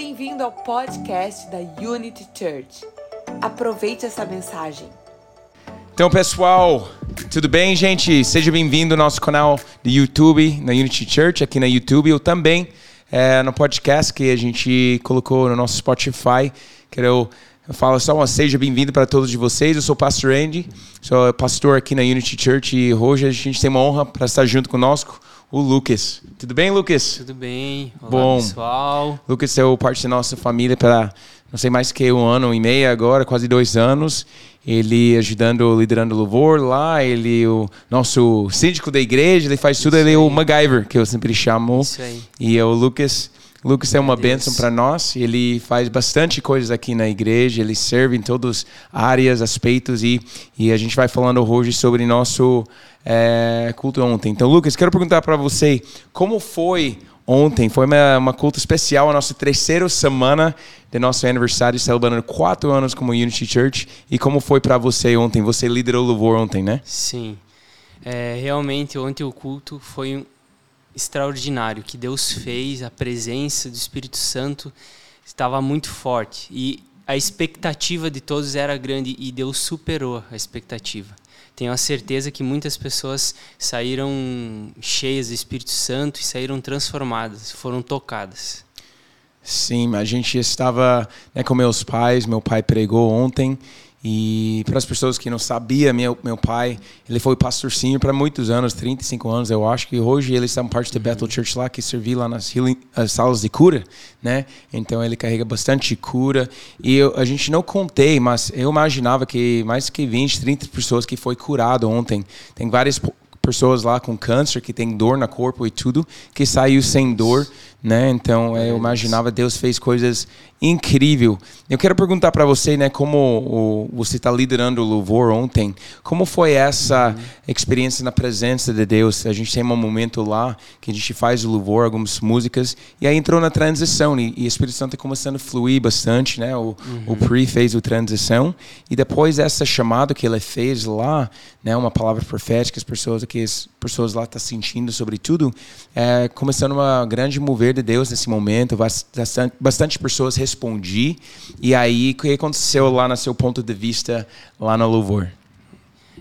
Bem-vindo ao podcast da Unity Church. Aproveite essa mensagem. Então, pessoal, tudo bem, gente? Seja bem-vindo ao nosso canal do YouTube, na Unity Church, aqui na YouTube, ou também é, no podcast que a gente colocou no nosso Spotify. Quero eu só uma seja bem-vindo para todos de vocês. Eu sou o pastor Andy, sou pastor aqui na Unity Church e hoje a gente tem uma honra para estar junto conosco o Lucas. Tudo bem, Lucas? Tudo bem. Olá, Bom. pessoal. Lucas é o parte da nossa família para não sei mais que um ano e meio agora, quase dois anos. Ele ajudando, liderando o louvor lá. Ele o nosso síndico da igreja. Ele faz tudo. ele é o MacGyver, que eu sempre chamo. Isso aí. E é o Lucas. Lucas é uma bênção para nós. Ele faz bastante coisas aqui na igreja. Ele serve em todas as áreas, aspectos e, e a gente vai falando hoje sobre nosso é, culto ontem. Então, Lucas, quero perguntar para você como foi ontem. Foi uma, uma culto especial, a nossa terceira semana de nosso aniversário, celebrando quatro anos como Unity Church. E como foi para você ontem? Você liderou o louvor ontem, né? Sim. É, realmente, ontem o culto foi extraordinário. Que Deus fez, a presença do Espírito Santo estava muito forte. E a expectativa de todos era grande e Deus superou a expectativa. Tenho a certeza que muitas pessoas saíram cheias do Espírito Santo e saíram transformadas, foram tocadas. Sim, a gente estava né, com meus pais, meu pai pregou ontem e para as pessoas que não sabiam, meu, meu pai, ele foi pastorzinho para muitos anos, 35 anos eu acho, que hoje ele está parte da Bethel Church lá, que servi lá nas healing, as salas de cura, né? Então ele carrega bastante cura e eu, a gente não contei, mas eu imaginava que mais que 20, 30 pessoas que foi curado ontem. Tem várias pessoas lá com câncer que tem dor no corpo e tudo que saiu sem dor, né? Então eu imaginava Deus fez coisas incrível. Eu quero perguntar para você, né, como o, você está liderando o louvor ontem, como foi essa experiência na presença de Deus? A gente tem um momento lá que a gente faz o louvor, algumas músicas e aí entrou na transição e, e o Espírito Santo está começando a fluir bastante, né? O, o Pri fez a transição e depois essa chamada que ele fez lá, né, uma palavra profética, as pessoas que as pessoas lá estão sentindo sobre tudo, é, começando uma grande mover de Deus nesse momento, bas- bastante, bastante pessoas respondi e aí o que aconteceu lá no seu ponto de vista lá no louvor?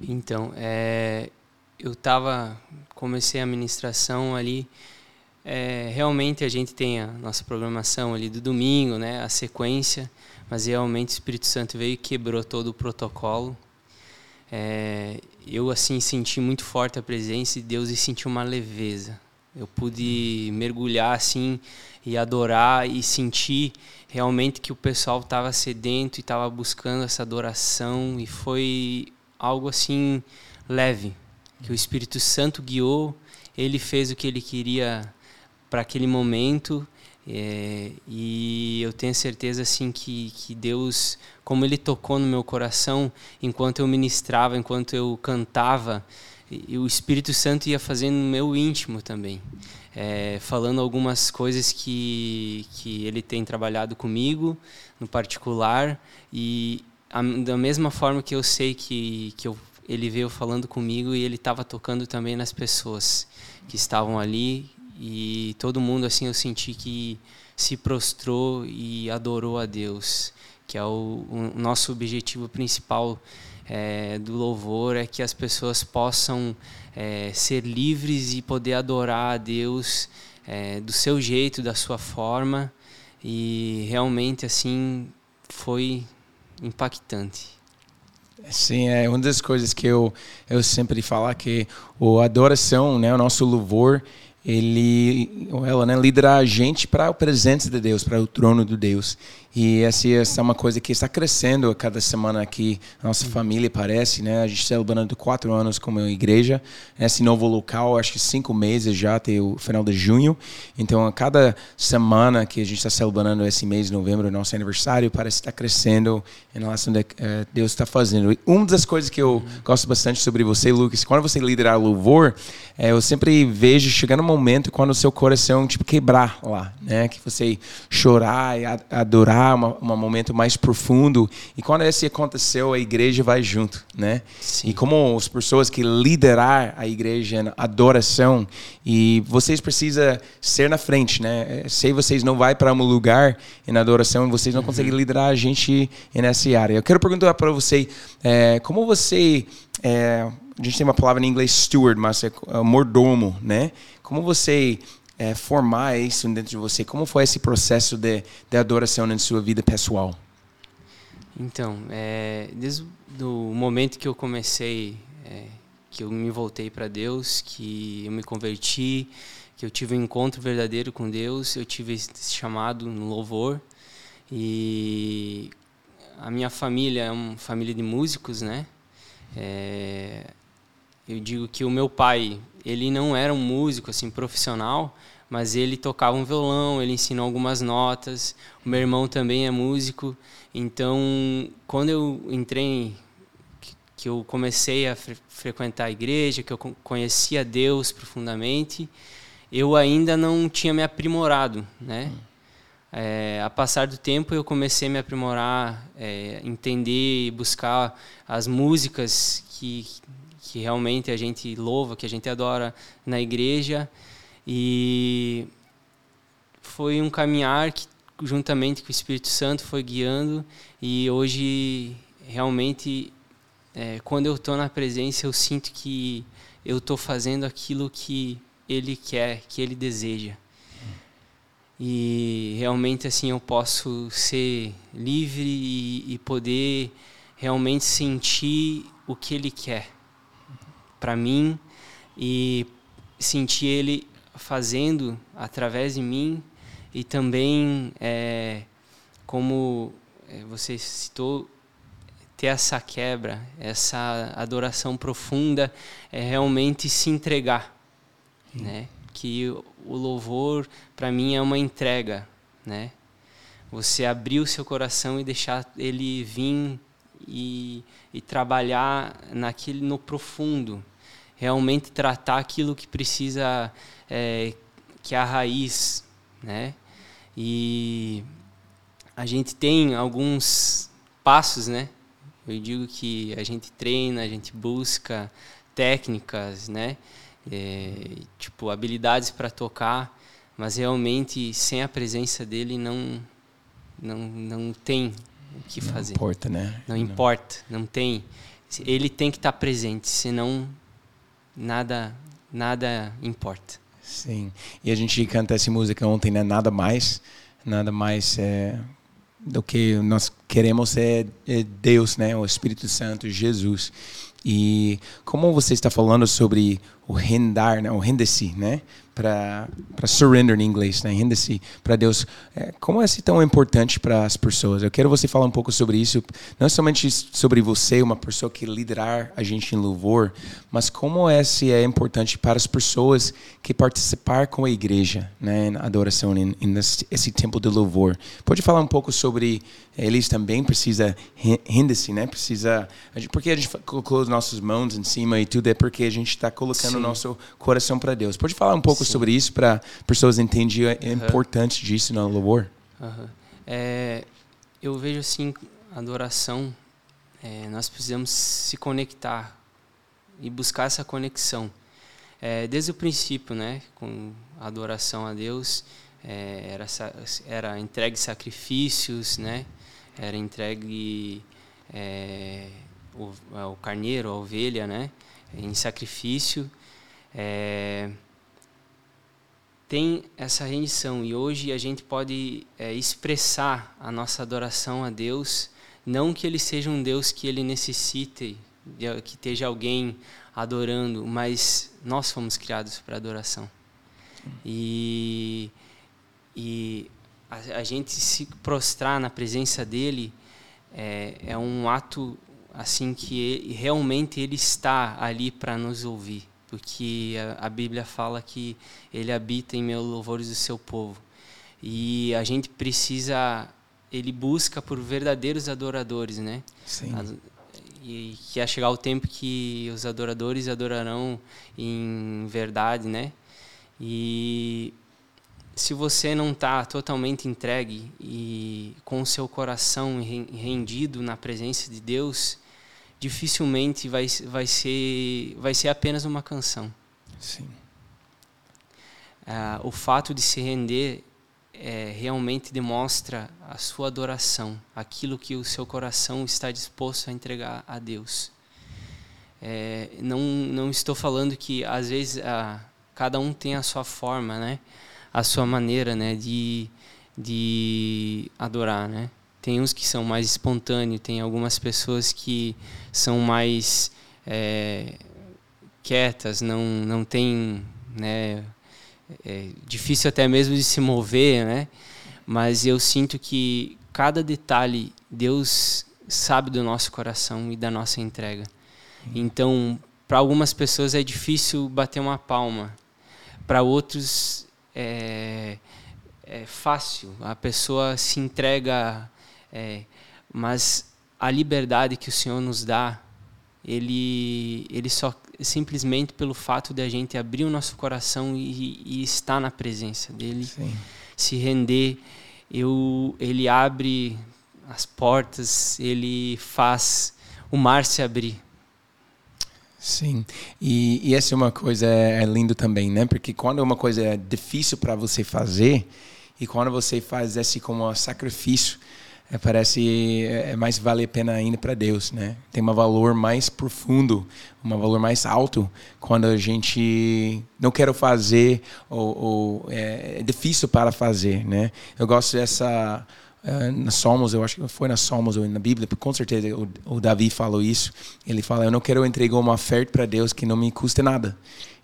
Então, é, eu tava comecei a ministração ali. é, realmente a gente tem a nossa programação ali do domingo, né, a sequência, mas realmente o Espírito Santo veio e quebrou todo o protocolo. É, eu assim senti muito forte a presença de Deus e senti uma leveza. Eu pude mergulhar assim e adorar e sentir realmente que o pessoal estava sedento e estava buscando essa adoração e foi algo assim leve, que o Espírito Santo guiou, ele fez o que ele queria para aquele momento é, e eu tenho certeza assim que, que Deus, como Ele tocou no meu coração enquanto eu ministrava, enquanto eu cantava, e, o Espírito Santo ia fazendo no meu íntimo também, é, falando algumas coisas que que Ele tem trabalhado comigo no particular e a, da mesma forma que eu sei que que eu, Ele veio falando comigo e Ele estava tocando também nas pessoas que estavam ali e todo mundo assim eu senti que se prostrou e adorou a Deus que é o, o nosso objetivo principal é, do louvor é que as pessoas possam é, ser livres e poder adorar a Deus é, do seu jeito da sua forma e realmente assim foi impactante Sim, é uma das coisas que eu, eu sempre falo que o adoração, né, o nosso louvor, ele, ou ela, né, lidera a gente para a presença de Deus, para o trono de Deus. E essa, essa é uma coisa que está crescendo a cada semana aqui. Nossa família parece, né? A gente celebrando quatro anos como igreja. Esse novo local, acho que cinco meses já, até o final de junho. Então, a cada semana que a gente está celebrando esse mês de novembro, nosso aniversário, parece estar crescendo em relação a eh, Deus está fazendo. E uma das coisas que eu gosto bastante sobre você, Lucas, quando você liderar louvor, eh, eu sempre vejo chegando um momento quando o seu coração tipo quebrar lá, né? Que você chorar e adorar orar, um momento mais profundo. E quando esse aconteceu, a igreja vai junto, né? Sim. E como as pessoas que liderar a igreja na adoração, e vocês precisam ser na frente, né? Se vocês não vai para um lugar na adoração, vocês não uhum. conseguem liderar a gente nessa área. Eu quero perguntar para você, é, como você é, a gente tem uma palavra em inglês steward, mas é, é mordomo, né? Como você é, formar isso dentro de você? Como foi esse processo de, de adoração na sua vida pessoal? Então, é, desde o momento que eu comecei, é, que eu me voltei para Deus, que eu me converti, que eu tive um encontro verdadeiro com Deus, eu tive esse chamado no louvor e a minha família é uma família de músicos, né? É, eu digo que o meu pai, ele não era um músico assim profissional, mas ele tocava um violão, ele ensinou algumas notas. O meu irmão também é músico, então quando eu entrei que eu comecei a fre frequentar a igreja, que eu conhecia Deus profundamente, eu ainda não tinha me aprimorado, né? É, a passar do tempo eu comecei a me aprimorar, é, entender e buscar as músicas que que realmente a gente louva, que a gente adora na igreja. E foi um caminhar que, juntamente com o Espírito Santo, foi guiando. E hoje, realmente, é, quando eu estou na presença, eu sinto que eu estou fazendo aquilo que Ele quer, que Ele deseja. E realmente, assim, eu posso ser livre e, e poder realmente sentir o que Ele quer para mim e sentir Ele fazendo através de mim e também é, como é, você citou ter essa quebra, essa adoração profunda é realmente se entregar, Sim. né? Que o louvor para mim é uma entrega, né? Você abrir o seu coração e deixar ele vir e, e trabalhar naquele no profundo, realmente tratar aquilo que precisa, é, que é a raiz, né? E a gente tem alguns passos, né? Eu digo que a gente treina, a gente busca técnicas, né? É, tipo habilidades para tocar, mas realmente sem a presença dele não não não tem o que fazer. Não importa, né? Não, não. importa, não tem. Ele tem que estar presente, senão nada, nada importa. Sim. E a gente canta essa música ontem, né? Nada mais, nada mais é, do que nós queremos é, é Deus, né? O Espírito Santo, Jesus. E como você está falando sobre o rendar, né? o render-se, né? para surrender em inglês, né? Renda-se para Deus. É, como é tão importante para as pessoas? Eu quero você falar um pouco sobre isso, não somente sobre você, uma pessoa que liderar a gente em louvor, mas como esse é importante para as pessoas que participar com a igreja, né, na adoração, em, em esse tempo de louvor. Pode falar um pouco sobre eles também precisa render-se, né? Precisa, porque a gente colocou as nossas mãos em cima e tudo é porque a gente está colocando nosso coração para Deus. Pode falar um pouco Sim. sobre isso para pessoas entenderem a importância disso no louvor? Uhum. É, eu vejo assim, adoração, é, nós precisamos se conectar e buscar essa conexão. É, desde o princípio, né, com a adoração a Deus, é, era, era entregue sacrifícios, né, era entregue é, o, o, carneiro, a ovelha, né, em sacrifício. É, tem essa rendição e hoje a gente pode é, expressar a nossa adoração a Deus, não que Ele seja um Deus que Ele necessite, que esteja alguém adorando, mas nós fomos criados para adoração. E, e a, a, gente se prostrar na presença dele é, é um ato assim que ele, realmente ele está ali para nos ouvir porque a, a, Bíblia fala que ele habita em meus louvores do seu povo. E a gente precisa, ele busca por verdadeiros adoradores, né? Sim. E que ia chegar o tempo que os adoradores adorarão em verdade, né? E se você não está totalmente entregue e com o seu coração rendido na presença de Deus, dificilmente vai, vai, ser, vai ser apenas uma canção. Sim. Ah, o fato de se render é, realmente demonstra a sua adoração, aquilo que o seu coração está disposto a entregar a Deus. É, não, não estou falando que às vezes a, cada um tem a sua forma, né? a sua maneira né? de, de adorar. Né? Tem uns que são mais espontâneos, tem algumas pessoas que são mais é, quietas, não, não tem né, é difícil até mesmo de se mover, né? Mas eu sinto que cada detalhe Deus sabe do nosso coração e da nossa entrega. Então, para algumas pessoas é difícil bater uma palma, para outros é, é, fácil. A pessoa se entrega, é, mas a liberdade que o Senhor nos dá, ele, ele só simplesmente pelo fato de a gente abrir o nosso coração e, e estar na presença dele, Sim. se render, eu, ele abre as portas, ele faz o mar se abrir. Sim, e, e essa é uma coisa é, é lindo também, né? Porque quando uma coisa é difícil para você fazer e quando você faz esse como um sacrifício, é, parece é, é, mais vale a pena ainda para Deus, né? Tem um valor mais profundo, um valor mais alto quando a gente não quer fazer ou, ou é, é, difícil para fazer, né? Eu gosto dessa uh, na Somos, eu acho que foi na Somos ou na Bíblia, com certeza o, o Davi falou isso. Ele fala: eu não quero entregar uma oferta para Deus que não me custe nada.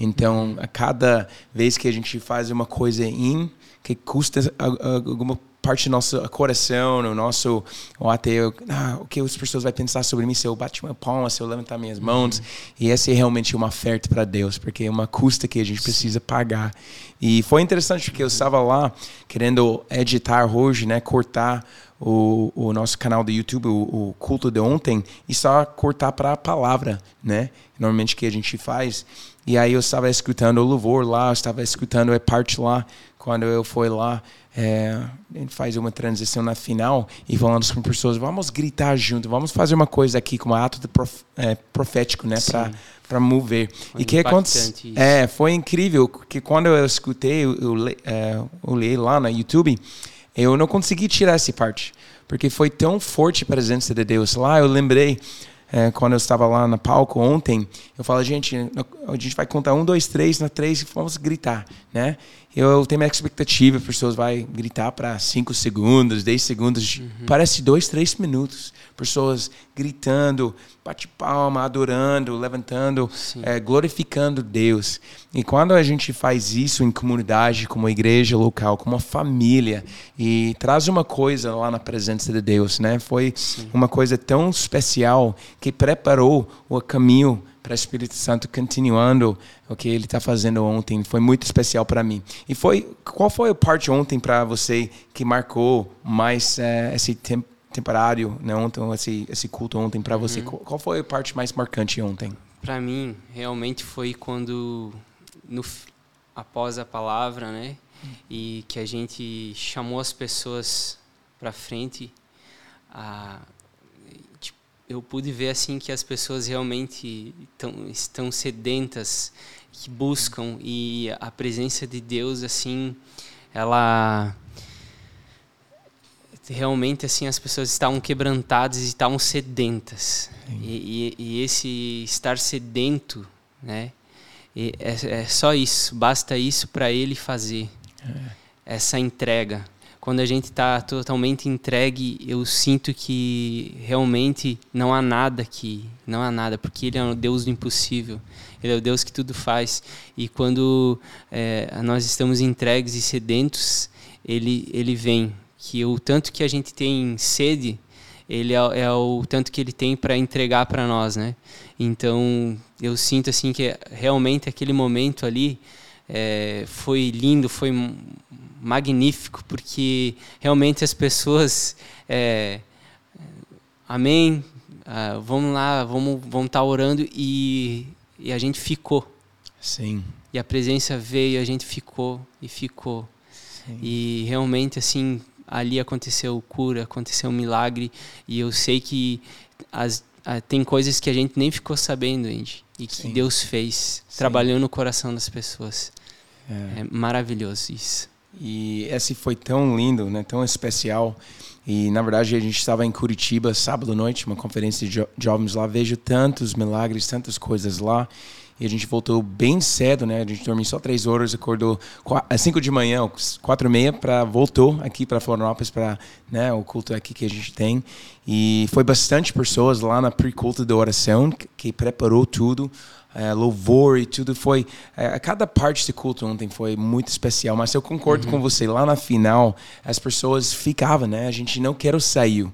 Então, a cada vez que a gente faz uma coisa em que custa alguma parte do nosso coração, no nosso ou até ah, o que as pessoas vão pensar sobre mim se eu bater uma palma, se eu levantar minhas mãos. Uhum. E essa é realmente uma oferta para Deus, porque é uma custa que a gente precisa pagar. E foi interessante porque eu estava lá querendo editar hoje, né, cortar o, o nosso canal do YouTube, o, o culto de ontem, e só cortar para a palavra, né? Normalmente que a gente faz. E aí eu estava escutando o louvor lá, eu estava escutando a parte lá quando eu fui lá é, a gente faz uma transição na final e falando com pessoas, vamos gritar junto, vamos fazer uma coisa aqui como ato prof, é, profético, né, para para mover. Foi e que aconteceu? É, foi incrível que quando eu escutei, eu, eu, é, eu li lá no YouTube, eu não consegui tirar essa parte, porque foi tão forte a presença de Deus lá. Eu lembrei é, quando eu estava lá no palco ontem, eu falo, gente, a gente vai contar um, dois, três, na três e vamos gritar, né? Eu tenho minha expectativa, as pessoas vão gritar para cinco segundos, dez segundos, uhum. parece dois, três minutos. Pessoas gritando, bate palma, adorando, levantando, é, glorificando Deus. E quando a gente faz isso em comunidade, como igreja local, como uma família, e traz uma coisa lá na presença de Deus, né? Foi Sim. uma coisa tão especial que preparou o caminho para o Espírito Santo continuando o que ele está fazendo ontem. Foi muito especial para mim. E foi qual foi a parte ontem para você que marcou mais é, esse tempo? temporário, né, ontem, esse, esse culto ontem para você, uhum. qual foi a parte mais marcante ontem? Para mim, realmente foi quando no após a palavra, né, e que a gente chamou as pessoas para frente, a eu pude ver assim que as pessoas realmente tão, estão sedentas, que buscam e a presença de Deus assim, ela realmente assim as pessoas estavam quebrantadas e estavam sedentas e, e, e, esse estar sedento, né? É, é, só isso, basta isso para ele fazer é. essa entrega quando a gente está totalmente entregue, eu sinto que realmente não há nada que não há nada, porque Ele é o Deus do impossível. Ele é o Deus que tudo faz. E quando é, nós estamos entregues e sedentos, Ele Ele vem. Que o tanto que a gente tem sede, Ele é, é o tanto que Ele tem para entregar para nós, né? Então eu sinto assim que realmente aquele momento ali é, foi lindo, foi magnífico, porque realmente as pessoas. É, amém, ah, vamos lá, vamos vamos estar tá orando e, e a gente ficou. Sim. E a presença veio, a gente ficou e ficou. Sim. E realmente, assim, ali aconteceu cura, aconteceu um milagre. E eu sei que as, tem coisas que a gente nem ficou sabendo, Andy. E que Sim. Deus fez, Sim. trabalhou no coração das pessoas. É. é maravilhoso isso. E esse foi tão lindo, né? tão especial. E na verdade a gente estava em Curitiba sábado à noite, uma conferência de jovens lá. Vejo tantos milagres, tantas coisas lá. E a gente voltou bem cedo, né? A gente dormiu só três horas, acordou às cinco de manhã, quatro e meia, para voltou aqui para Florianópolis para né, o culto aqui que a gente tem. E foi bastante pessoas lá na pre-culto da oração que, preparou tudo é, louvor e tudo foi. É, cada parte do culto ontem foi muito especial, mas eu concordo uhum. com você. Lá na final, as pessoas ficavam, né? A gente não quer sair.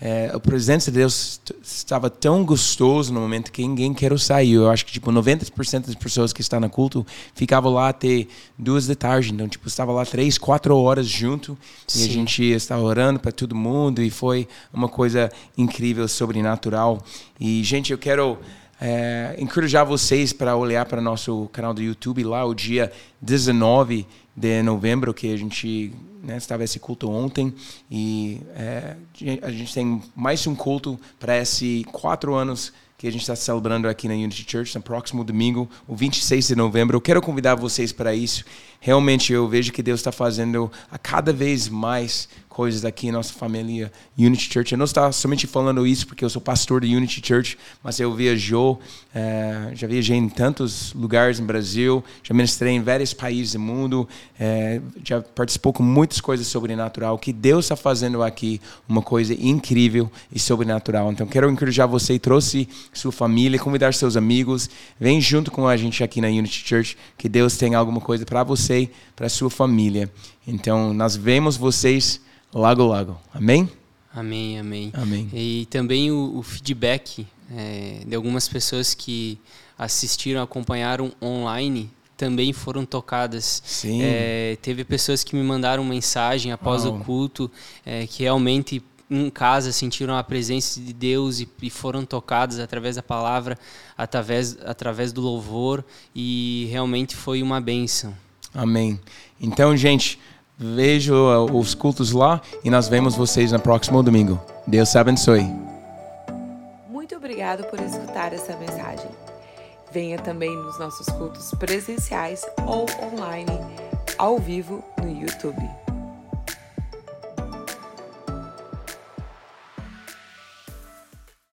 É, a presença de Deus estava tão gostoso no momento que ninguém quer sair. Eu acho que tipo 90% das pessoas que estão no culto ficavam lá até duas da tarde. Então tipo estava lá três, quatro horas junto Sim. e a gente estava orando para todo mundo e foi uma coisa incrível, sobrenatural. E gente, eu quero é, encorajar vocês para olhar para nosso canal do YouTube lá, o dia 19 de novembro, que a gente né, estava esse culto ontem. E é, a gente tem mais um culto para esses quatro anos que a gente está celebrando aqui na Unity Church no próximo domingo, o 26 de novembro. Eu quero convidar vocês para isso. Realmente eu vejo que Deus está fazendo a cada vez mais coisas aqui em nossa família Unity Church. Eu não estou somente falando isso porque eu sou pastor da Unity Church, mas eu viajou, é, já viajei em tantos lugares no Brasil, já ministrei em vários países do mundo, é, já participou com muitas coisas sobrenatural. Que Deus está fazendo aqui uma coisa incrível e sobrenatural. Então quero encorajar você, trouxe sua família, convidar seus amigos, vem junto com a gente aqui na Unity Church, que Deus tem alguma coisa para você, para sua família. Então nós vemos vocês Lago Lago. Amém? Amém, amém. Amém. E também o, o feedback é, de algumas pessoas que assistiram, acompanharam online, também foram tocadas. Sim. É, teve pessoas que me mandaram mensagem após o culto é, que realmente em casa sentiram a presença de Deus e, e, foram tocadas através da palavra, através, através do louvor e realmente foi uma bênção. Amém. Então, gente, Vejo uh, os cultos lá e nós vemos vocês no próximo domingo. Deus te abençoe. Muito obrigado por escutar essa mensagem. Venha também nos nossos cultos presenciais ou online, ao vivo no YouTube.